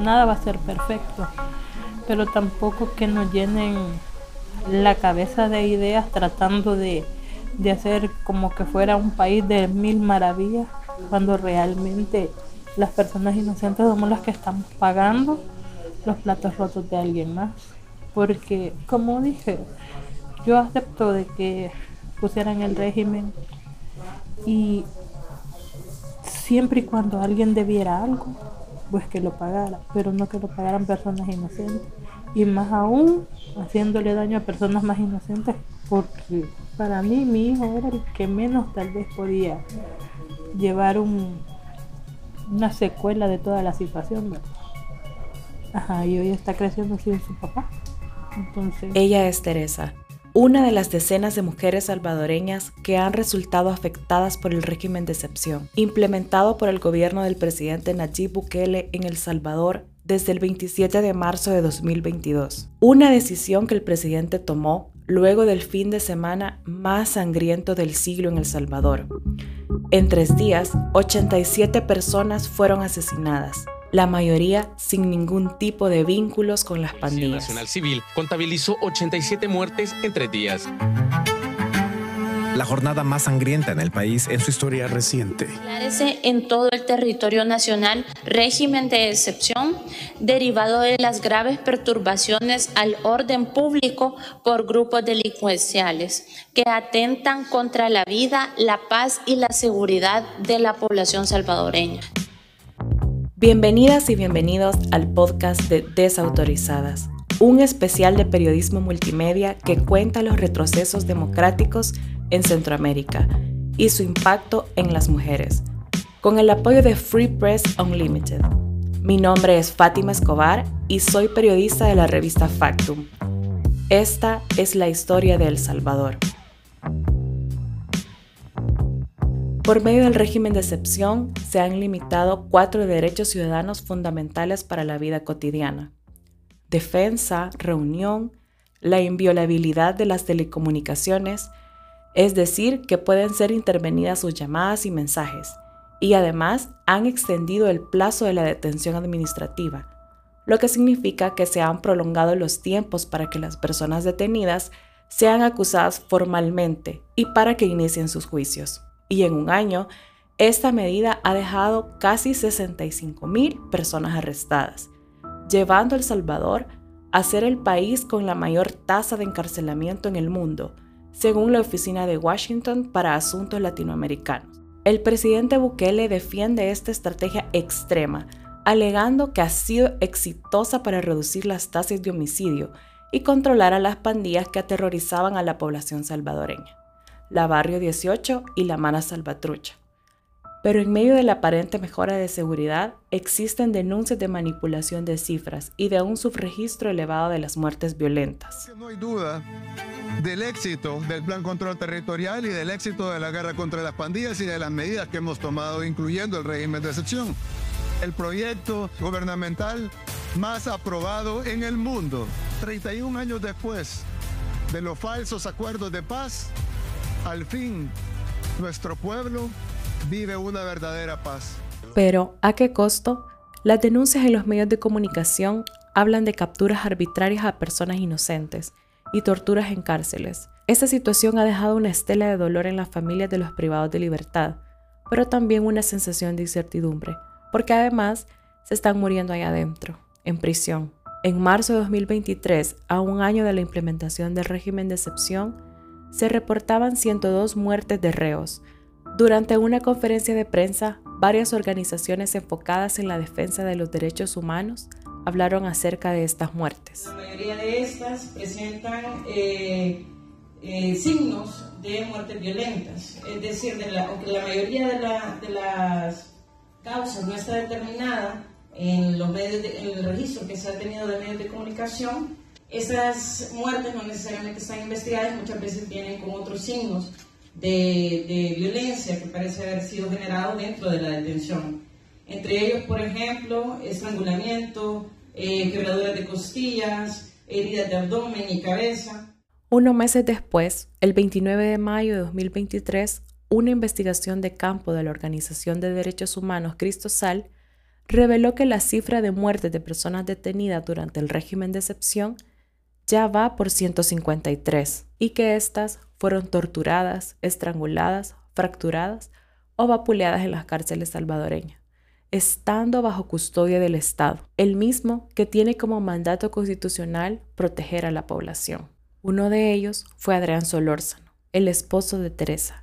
Nada va a ser perfecto, pero tampoco que nos llenen la cabeza de ideas tratando de, de hacer como que fuera un país de mil maravillas, cuando realmente las personas inocentes somos las que estamos pagando los platos rotos de alguien más. Porque, como dije, yo acepto de que pusieran el régimen y siempre y cuando alguien debiera algo, pues que lo pagara, pero no que lo pagaran personas inocentes. Y más aún haciéndole daño a personas más inocentes, porque para mí mi hijo era el que menos tal vez podía llevar un, una secuela de toda la situación. Ajá, y hoy está creciendo sin su papá. Entonces... Ella es Teresa, una de las decenas de mujeres salvadoreñas que han resultado afectadas por el régimen de excepción, implementado por el gobierno del presidente Nayib Bukele en El Salvador desde el 27 de marzo de 2022. Una decisión que el presidente tomó luego del fin de semana más sangriento del siglo en El Salvador. En tres días, 87 personas fueron asesinadas, la mayoría sin ningún tipo de vínculos con las pandillas. La Nacional Civil contabilizó 87 muertes en tres días. La jornada más sangrienta en el país en su historia reciente. En todo el territorio nacional régimen de excepción derivado de las graves perturbaciones al orden público por grupos delincuenciales que atentan contra la vida, la paz y la seguridad de la población salvadoreña. Bienvenidas y bienvenidos al podcast de Desautorizadas, un especial de periodismo multimedia que cuenta los retrocesos democráticos en Centroamérica y su impacto en las mujeres, con el apoyo de Free Press Unlimited. Mi nombre es Fátima Escobar y soy periodista de la revista Factum. Esta es la historia de El Salvador. Por medio del régimen de excepción, se han limitado cuatro derechos ciudadanos fundamentales para la vida cotidiana. Defensa, reunión, la inviolabilidad de las telecomunicaciones, es decir, que pueden ser intervenidas sus llamadas y mensajes, y además han extendido el plazo de la detención administrativa, lo que significa que se han prolongado los tiempos para que las personas detenidas sean acusadas formalmente y para que inicien sus juicios y en un año, esta medida ha dejado casi 65 mil personas arrestadas, llevando a El Salvador a ser el país con la mayor tasa de encarcelamiento en el mundo, según la Oficina de Washington para Asuntos Latinoamericanos. El presidente Bukele defiende esta estrategia extrema, alegando que ha sido exitosa para reducir las tasas de homicidio y controlar a las pandillas que aterrorizaban a la población salvadoreña la Barrio 18 y la Mana Salvatrucha. Pero en medio de la aparente mejora de seguridad, existen denuncias de manipulación de cifras y de un subregistro elevado de las muertes violentas. No hay duda del éxito del Plan Control Territorial y del éxito de la guerra contra las pandillas y de las medidas que hemos tomado, incluyendo el régimen de excepción. El proyecto gubernamental más aprobado en el mundo, 31 años después de los falsos acuerdos de paz al fin, nuestro pueblo vive una verdadera paz. Pero, ¿a qué costo? Las denuncias en los medios de comunicación hablan de capturas arbitrarias a personas inocentes y torturas en cárceles. Esta situación ha dejado una estela de dolor en las familias de los privados de libertad, pero también una sensación de incertidumbre, porque además se están muriendo ahí adentro, en prisión. En marzo de 2023, a un año de la implementación del régimen de excepción, se reportaban 102 muertes de reos. Durante una conferencia de prensa, varias organizaciones enfocadas en la defensa de los derechos humanos hablaron acerca de estas muertes. La mayoría de estas presentan eh, eh, signos de muertes violentas, es decir, aunque la mayoría de, las causas no está determinada en, los medios en el registro que se ha tenido de medios de comunicación, esas muertes no necesariamente están investigadas, muchas veces vienen con otros signos de, violencia que parece haber sido generado dentro de la detención. Entre ellos, por ejemplo, estrangulamiento, eh, quebraduras de costillas, heridas de abdomen y cabeza. Unos meses después, el 29 de mayo de 2023, una investigación de campo de la Organización de Derechos Humanos Cristosal reveló que la cifra de muertes de personas detenidas durante el régimen de excepción ya va por 153 y que éstas fueron torturadas, estranguladas, fracturadas o vapuleadas en las cárceles salvadoreñas, estando bajo custodia del Estado, el mismo que tiene como mandato constitucional proteger a la población. Uno de ellos fue Adrián Solórzano, el esposo de Teresa,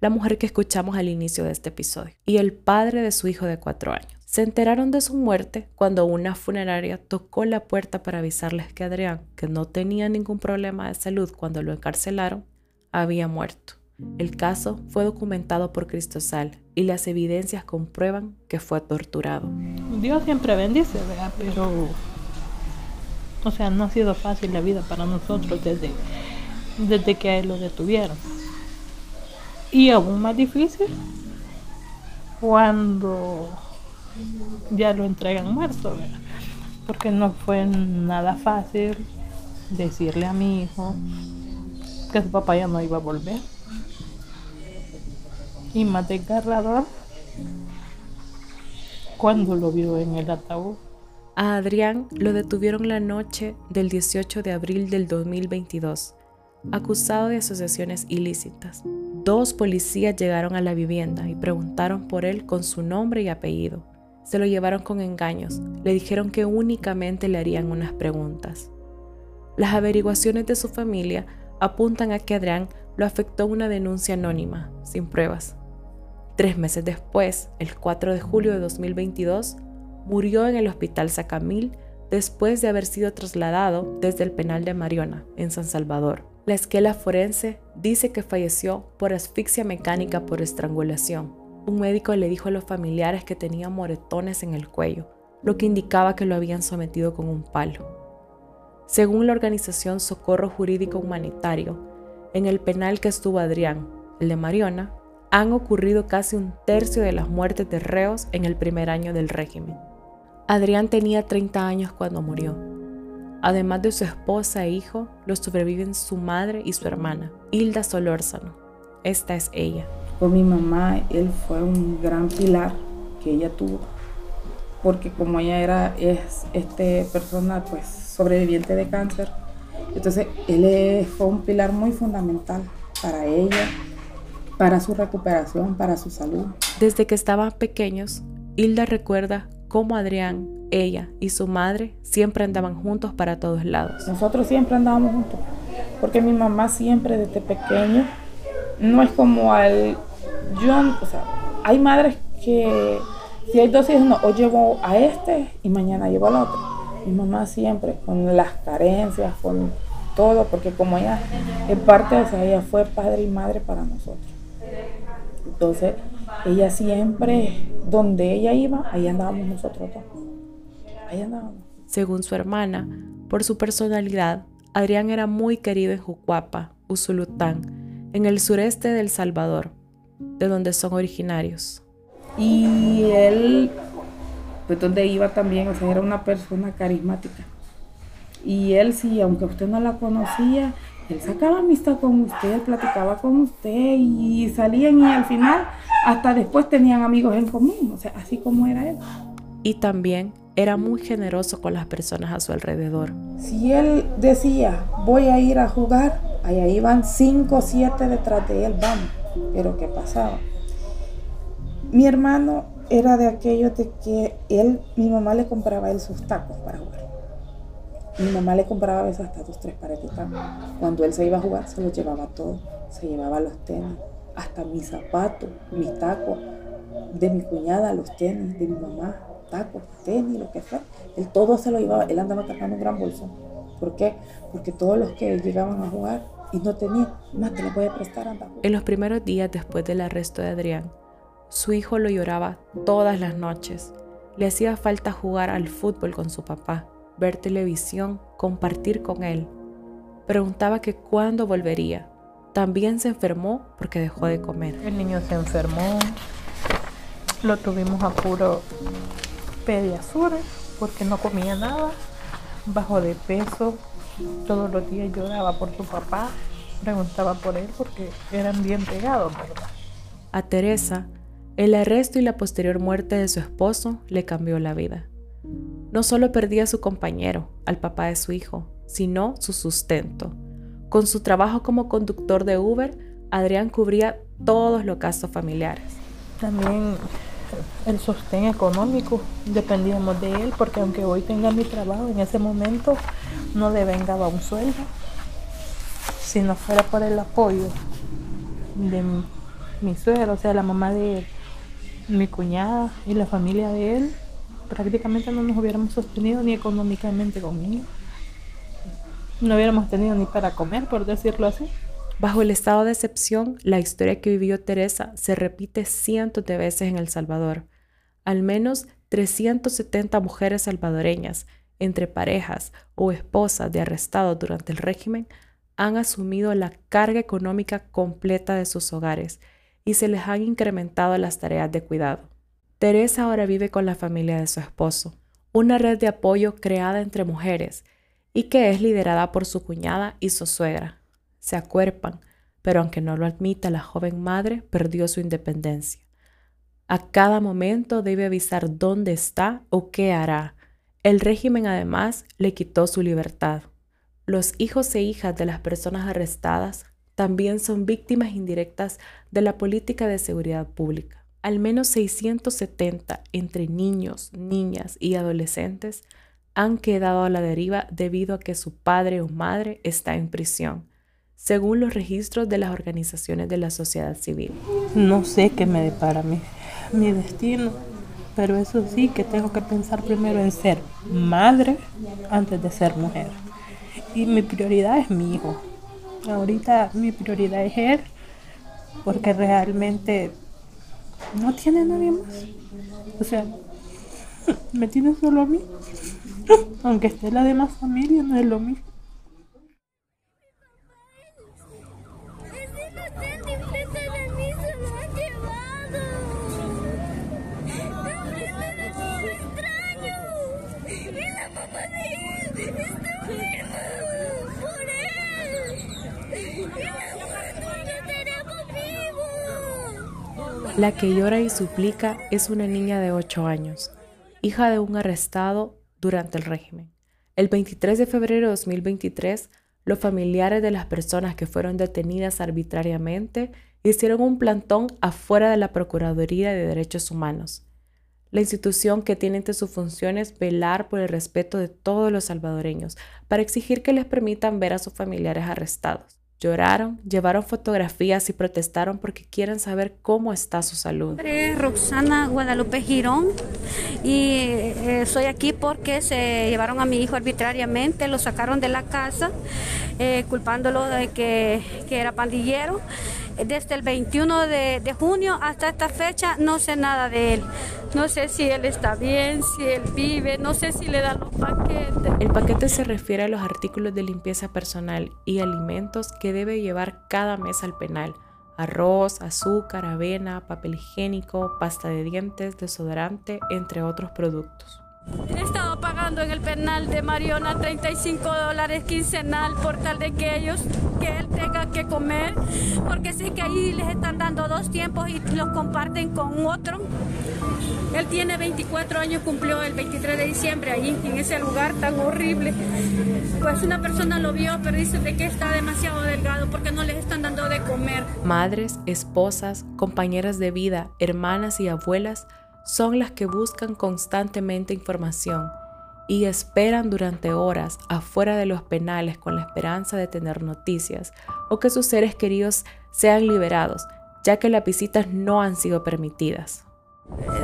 la mujer que escuchamos al inicio de este episodio, y el padre de su hijo de cuatro años. Se enteraron de su muerte cuando una funeraria tocó la puerta para avisarles que Adrián, que no tenía ningún problema de salud cuando lo encarcelaron, había muerto. El caso fue documentado por Cristosal y las evidencias comprueban que fue torturado. Dios siempre bendice. Pero, o sea, no ha sido fácil la vida para nosotros desde, desde que lo detuvieron. Y aún más difícil cuando ya lo entregan muerto, ¿verdad? Porque no fue nada fácil decirle a mi hijo que su papá ya no iba a volver. Y más desgarrador cuando lo vio en el ataúd. A Adrián lo detuvieron la noche del 18 de abril del 2022, acusado de asociaciones ilícitas. Dos policías llegaron a la vivienda y preguntaron por él con su nombre y apellido. Se lo llevaron con engaños. Le dijeron que únicamente le harían unas preguntas. Las averiguaciones de su familia apuntan a que Adrián lo afectó una denuncia anónima, sin pruebas. Tres meses después, el 4 de julio de 2022, murió en el Hospital Sacamil después de haber sido trasladado desde el penal de Mariona, en San Salvador. La esquela forense dice que falleció por asfixia mecánica por estrangulación un médico le dijo a los familiares que tenía moretones en el cuello, lo que indicaba que lo habían sometido con un palo. Según la organización Socorro Jurídico Humanitario, en el penal que estuvo Adrián, el de Mariona, han ocurrido casi un tercio de las muertes de reos en el primer año del régimen. Adrián tenía 30 años cuando murió. Además de su esposa e hijo, lo sobreviven su madre y su hermana, Hilda Solórzano. Esta es ella con mi mamá, él fue un gran pilar que ella tuvo, porque como ella era es este persona pues sobreviviente de cáncer, entonces él fue un pilar muy fundamental para ella, para su recuperación, para su salud. Desde que estaban pequeños, Hilda recuerda cómo Adrián, ella y su madre siempre andaban juntos para todos lados. Nosotros siempre andábamos juntos, porque mi mamá siempre desde pequeño, no es como al yo, o sea, hay madres que si hay dos hijos, no, hoy llevo a este y mañana llevo al otro. Mi mamá siempre, con las carencias, con todo, porque como ella, en parte, o sea, ella fue padre y madre para nosotros. Entonces, ella siempre, donde ella iba, ahí andábamos nosotros dos. Ahí andábamos. Según su hermana, por su personalidad, Adrián era muy querido en Jucuapa, Usulután, en el sureste del Salvador, de donde son originarios. Y él, pues donde iba también, o sea, era una persona carismática. Y él sí, aunque usted no la conocía, él sacaba amistad con usted, platicaba con usted y salían y al final hasta después tenían amigos en común, o sea, así como era él. Y también era muy generoso con las personas a su alrededor. Si él decía, voy a ir a jugar, allá iban cinco o siete detrás de él, vamos. Pero ¿qué pasaba? Mi hermano era de aquellos de que él, mi mamá le compraba él sus tacos para jugar. Mi mamá le compraba a veces hasta dos, tres tacos. Cuando él se iba a jugar, se los llevaba todo. Se llevaba los tenis, hasta mis zapatos, mis tacos, de mi cuñada, los tenis, de mi mamá, tacos, tenis, lo que fuera. Él todo se lo llevaba. Él andaba cargando un gran bolso. ¿Por qué? Porque todos los que llegaban a jugar y no tenía, más te lo voy a prestar. En los primeros días después del arresto de Adrián, su hijo lo lloraba todas las noches. Le hacía falta jugar al fútbol con su papá, ver televisión, compartir con él. Preguntaba que cuándo volvería. También se enfermó porque dejó de comer. El niño se enfermó, lo tuvimos a puro pediasure porque no comía nada, bajó de peso, todos los días lloraba por su papá, preguntaba por él porque eran bien pegados, ¿verdad? A Teresa El arresto y la posterior muerte de su esposo le cambió la vida. No solo perdía a su compañero, al papá de su hijo, sino su sustento. Con su trabajo como conductor de Uber, Adrián cubría todos los gastos familiares. También el sostén económico, dependíamos de él, porque aunque hoy tenga mi trabajo, en ese momento no le vengaba un sueldo. Si no fuera por el apoyo de mi, suegro, o sea, la mamá de él, mi cuñada y la familia de él, prácticamente no nos hubiéramos sostenido ni económicamente conmigo. No hubiéramos tenido ni para comer, por decirlo así. Bajo el estado de excepción, la historia que vivió Teresa se repite cientos de veces en El Salvador. Al menos 370 mujeres salvadoreñas, entre parejas o esposas de arrestados durante el régimen, han asumido la carga económica completa de sus hogares y se les han incrementado las tareas de cuidado. Teresa ahora vive con la familia de su esposo, una red de apoyo creada entre mujeres y que es liderada por su cuñada y su suegra se acuerpan, pero aunque no lo admita, la joven madre perdió su independencia. A cada momento debe avisar dónde está o qué hará. El régimen además le quitó su libertad. Los hijos e hijas de las personas arrestadas también son víctimas indirectas de la política de seguridad pública. Al menos 670 entre niños, niñas y adolescentes han quedado a la deriva debido a que su padre o madre está en prisión según los registros de las organizaciones de la sociedad civil. No sé qué me depara mi, destino, pero eso sí que tengo que pensar primero en ser madre antes de ser mujer. Y mi prioridad es mi hijo. Ahorita mi prioridad es él, porque realmente no tiene nadie más. O sea, me tiene solo a mí. Aunque esté la demás familia, no es lo mismo. La que llora y suplica es una niña de 8 años, hija de un arrestado durante el régimen. El 23 de febrero de 2023, los familiares de las personas que fueron detenidas arbitrariamente hicieron un plantón afuera de la Procuraduría de Derechos Humanos, la institución que tiene entre sus funciones velar por el respeto de todos los salvadoreños para exigir que les permitan ver a sus familiares arrestados. Lloraron, llevaron fotografías y protestaron porque quieren saber cómo está su salud. Es Roxana Guadalupe Girón y eh, soy aquí porque se llevaron a mi hijo arbitrariamente, lo sacaron de la casa eh, culpándolo de que, que era pandillero desde el 21 de, junio hasta esta fecha no sé nada de él. No sé si él está bien, si él vive, no sé si le dan los paquetes. El paquete se refiere a los artículos de limpieza personal y alimentos que debe llevar cada mes al penal. Arroz, azúcar, avena, papel higiénico, pasta de dientes, desodorante, entre otros productos. He estado pagando en el penal de Mariona 35 dólares quincenal por tal de que ellos, que él tenga que comer, porque sé que ahí les están dando dos tiempos y los comparten con otro. Él tiene 24 años, cumplió el 23 de diciembre ahí, en ese lugar tan horrible. Pues una persona lo vio, pero dice de que está demasiado delgado porque no les están dando de comer. Madres, esposas, compañeras de vida, hermanas y abuelas son las que buscan constantemente información y esperan durante horas afuera de los penales con la esperanza de tener noticias o que sus seres queridos sean liberados, ya que las visitas no han sido permitidas.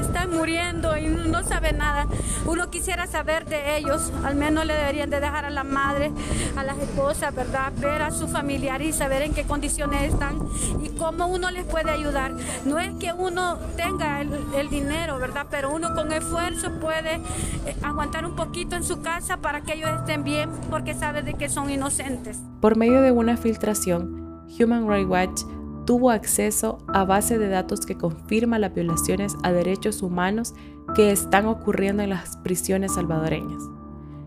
Están muriendo y no sabe nada. Uno quisiera saber de ellos, al menos le deberían de dejar a la madre, a las esposas, ¿verdad? Ver a su familiar y saber en qué condiciones están y cómo uno les puede ayudar. No es que uno tenga el, el dinero, ¿verdad? Pero uno con esfuerzo puede eh, aguantar un poquito en su casa para que ellos estén bien porque sabe de que son inocentes. Por medio de una filtración, Human Rights Watch tuvo acceso a base de datos que confirma las violaciones a derechos humanos que están ocurriendo en las prisiones salvadoreñas.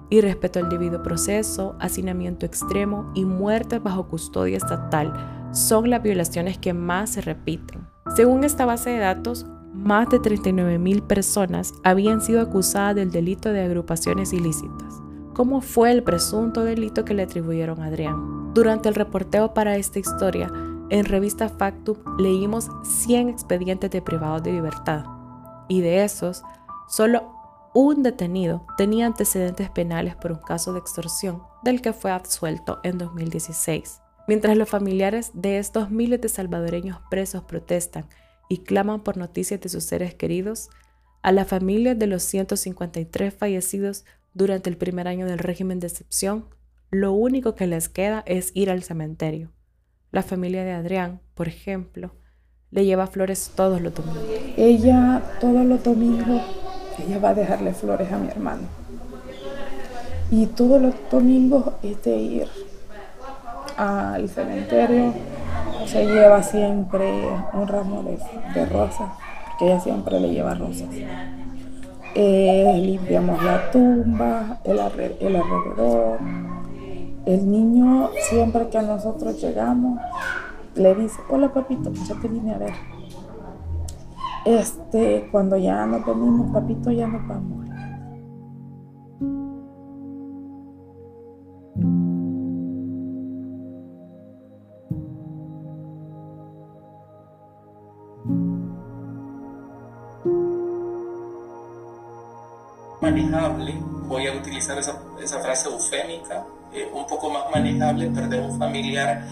Y respecto al debido proceso, hacinamiento extremo y muertes bajo custodia estatal son las violaciones que más se repiten. Según esta base de datos, más de 39.000 personas habían sido acusadas del delito de agrupaciones ilícitas. ¿Cómo fue el presunto delito que le atribuyeron a Adrián? Durante el reporteo para esta historia, en revista Factum leímos 100 expedientes de privados de libertad y de esos, solo un detenido tenía antecedentes penales por un caso de extorsión del que fue absuelto en 2016. Mientras los familiares de estos miles de salvadoreños presos protestan y claman por noticias de sus seres queridos, a la familia de los 153 fallecidos durante el primer año del régimen de excepción, lo único que les queda es ir al cementerio. La familia de Adrián, por ejemplo, le lleva flores todos los domingos. Ella todos los domingos, ella va a dejarle flores a mi hermano. Y todos los domingos es de ir al cementerio, se lleva siempre un ramo de, rosas, porque ella siempre le lleva rosas. Eh, limpiamos la tumba, el, el alrededor. El niño, siempre que nosotros llegamos, le dice, hola papito, ya te vine a ver. Este, cuando ya nos venimos, papito, ya nos vamos. manejable, voy a utilizar esa, esa frase eufémica, eh, un poco más manejable perder un familiar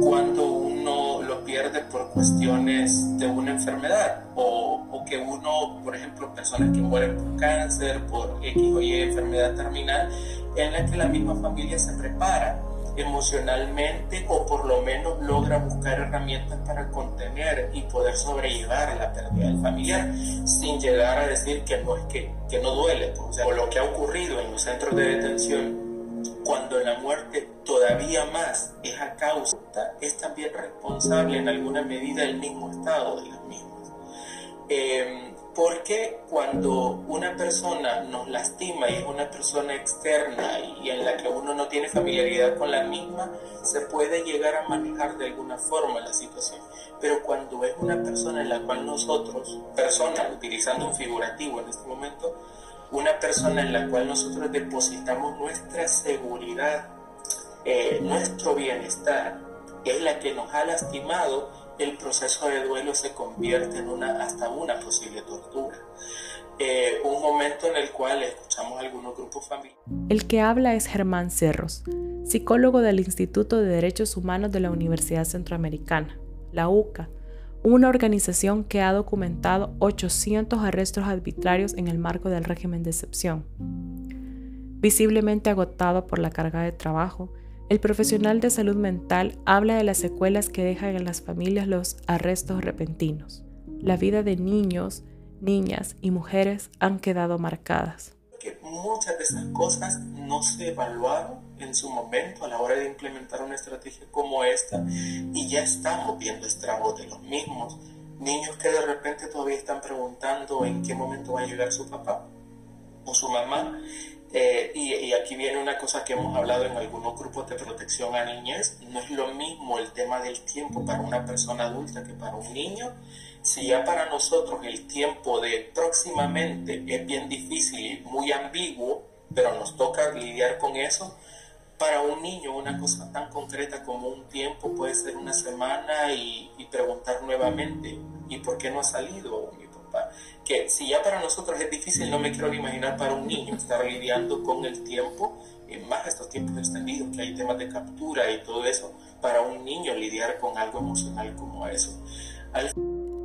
cuando uno lo pierde por cuestiones de una enfermedad o, o, que uno, por ejemplo, personas que mueren por cáncer, por X o Y enfermedad terminal, en la que la misma familia se prepara emocionalmente o por lo menos logra buscar herramientas para contener y poder sobrellevar la pérdida del familiar sin llegar a decir que no es que, que no duele. O sea, lo que ha ocurrido en los centros de detención cuando la muerte todavía más es a causa, es también responsable en alguna medida el mismo estado de las mismas. Eh, porque cuando una persona nos lastima y es una persona externa y en la que uno no tiene familiaridad con la misma, se puede llegar a manejar de alguna forma la situación. Pero cuando es una persona en la cual nosotros, persona, utilizando un figurativo en este momento, una persona en la cual nosotros depositamos nuestra seguridad, eh, nuestro bienestar, es la que nos ha lastimado, el proceso de duelo se convierte en una hasta una posible tortura. Eh, un momento en el cual escuchamos algunos grupos familiares. El que habla es Germán Cerros, psicólogo del Instituto de Derechos Humanos de la Universidad Centroamericana, la UCA, una organización que ha documentado 800 arrestos arbitrarios en el marco del régimen de excepción. Visiblemente agotado por la carga de trabajo, el profesional de salud mental habla de las secuelas que dejan en las familias los arrestos repentinos. La vida de niños, niñas y mujeres han quedado marcadas. Muchas de esas cosas no se evaluaron en su momento a la hora de implementar una estrategia como esta y ya estamos viendo estragos de los mismos. Niños que de repente todavía están preguntando en qué momento va a llegar su papá o su mamá eh, y, aquí viene una cosa que hemos hablado en algunos grupos de protección a niñez, no es lo mismo el tema del tiempo para una persona adulta que para un niño. Si ya para nosotros el tiempo de próximamente es bien difícil y muy ambiguo, pero nos toca lidiar con eso, para un niño una cosa tan concreta como un tiempo puede ser una semana y, y preguntar nuevamente, ¿y por qué no ha salido? que si ya para nosotros es difícil, no me quiero imaginar para un niño estar lidiando con el tiempo, en más estos tiempos extendidos, que hay temas de captura y todo eso, para un niño lidiar con algo emocional como eso.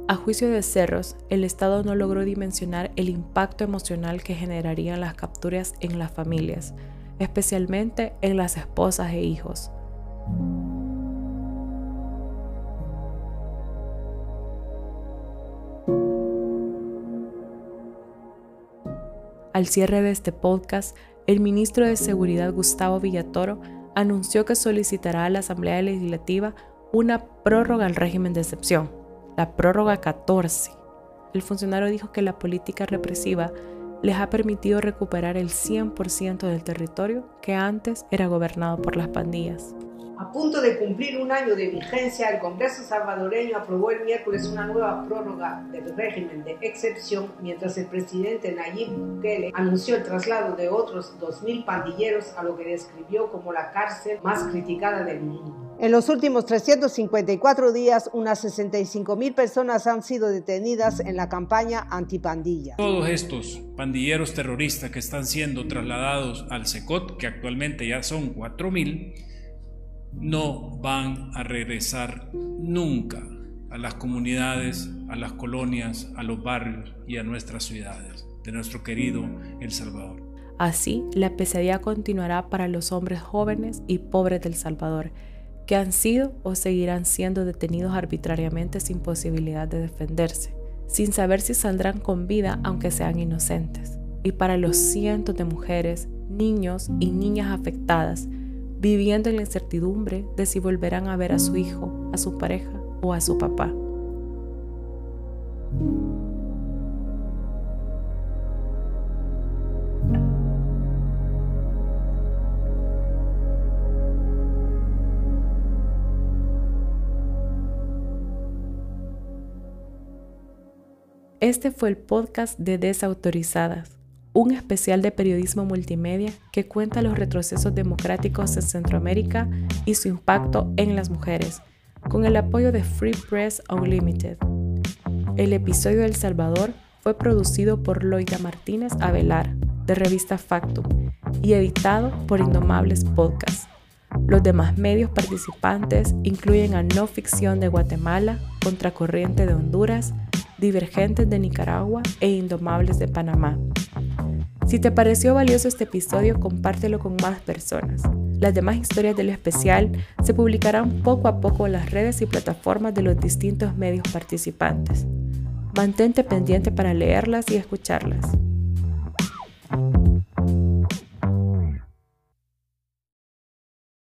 A juicio de Cerros, el Estado no logró dimensionar el impacto emocional que generarían las capturas en las familias, especialmente en las esposas e hijos. Al cierre de este podcast, el ministro de Seguridad Gustavo Villatoro anunció que solicitará a la Asamblea Legislativa una prórroga al régimen de excepción, la prórroga 14. El funcionario dijo que la política represiva les ha permitido recuperar el 100% del territorio que antes era gobernado por las pandillas. A punto de cumplir un año de vigencia, el Congreso salvadoreño aprobó el miércoles una nueva prórroga del régimen de excepción, mientras el presidente Nayib Bukele anunció el traslado de otros 2.000 pandilleros a lo que describió como la cárcel más criticada del mundo. En los últimos 354 días, unas 65 mil personas han sido detenidas en la campaña antipandilla. Todos estos pandilleros terroristas que están siendo trasladados al SECOT, que actualmente ya son 4 mil, no van a regresar nunca a las comunidades, a las colonias, a los barrios y a nuestras ciudades de nuestro querido El Salvador. Así, la pesadilla continuará para los hombres jóvenes y pobres del Salvador que han sido o seguirán siendo detenidos arbitrariamente sin posibilidad de defenderse, sin saber si saldrán con vida aunque sean inocentes. Y para los cientos de mujeres, niños y niñas afectadas, viviendo en la incertidumbre de si volverán a ver a su hijo, a su pareja o a su papá. Este fue el podcast de Desautorizadas, un especial de periodismo multimedia que cuenta los retrocesos democráticos en Centroamérica y su impacto en las mujeres, con el apoyo de Free Press Unlimited. El episodio del Salvador fue producido por Loida Martínez Avelar, de revista Factum, y editado por Indomables Podcast. Los demás medios participantes incluyen a No Ficción de Guatemala, Contracorriente de Honduras, Divergentes de Nicaragua e Indomables de Panamá. Si te pareció valioso este episodio, compártelo con más personas. Las demás historias del especial se publicarán poco a poco en las redes y plataformas de los distintos medios participantes. Mantente pendiente para leerlas y escucharlas.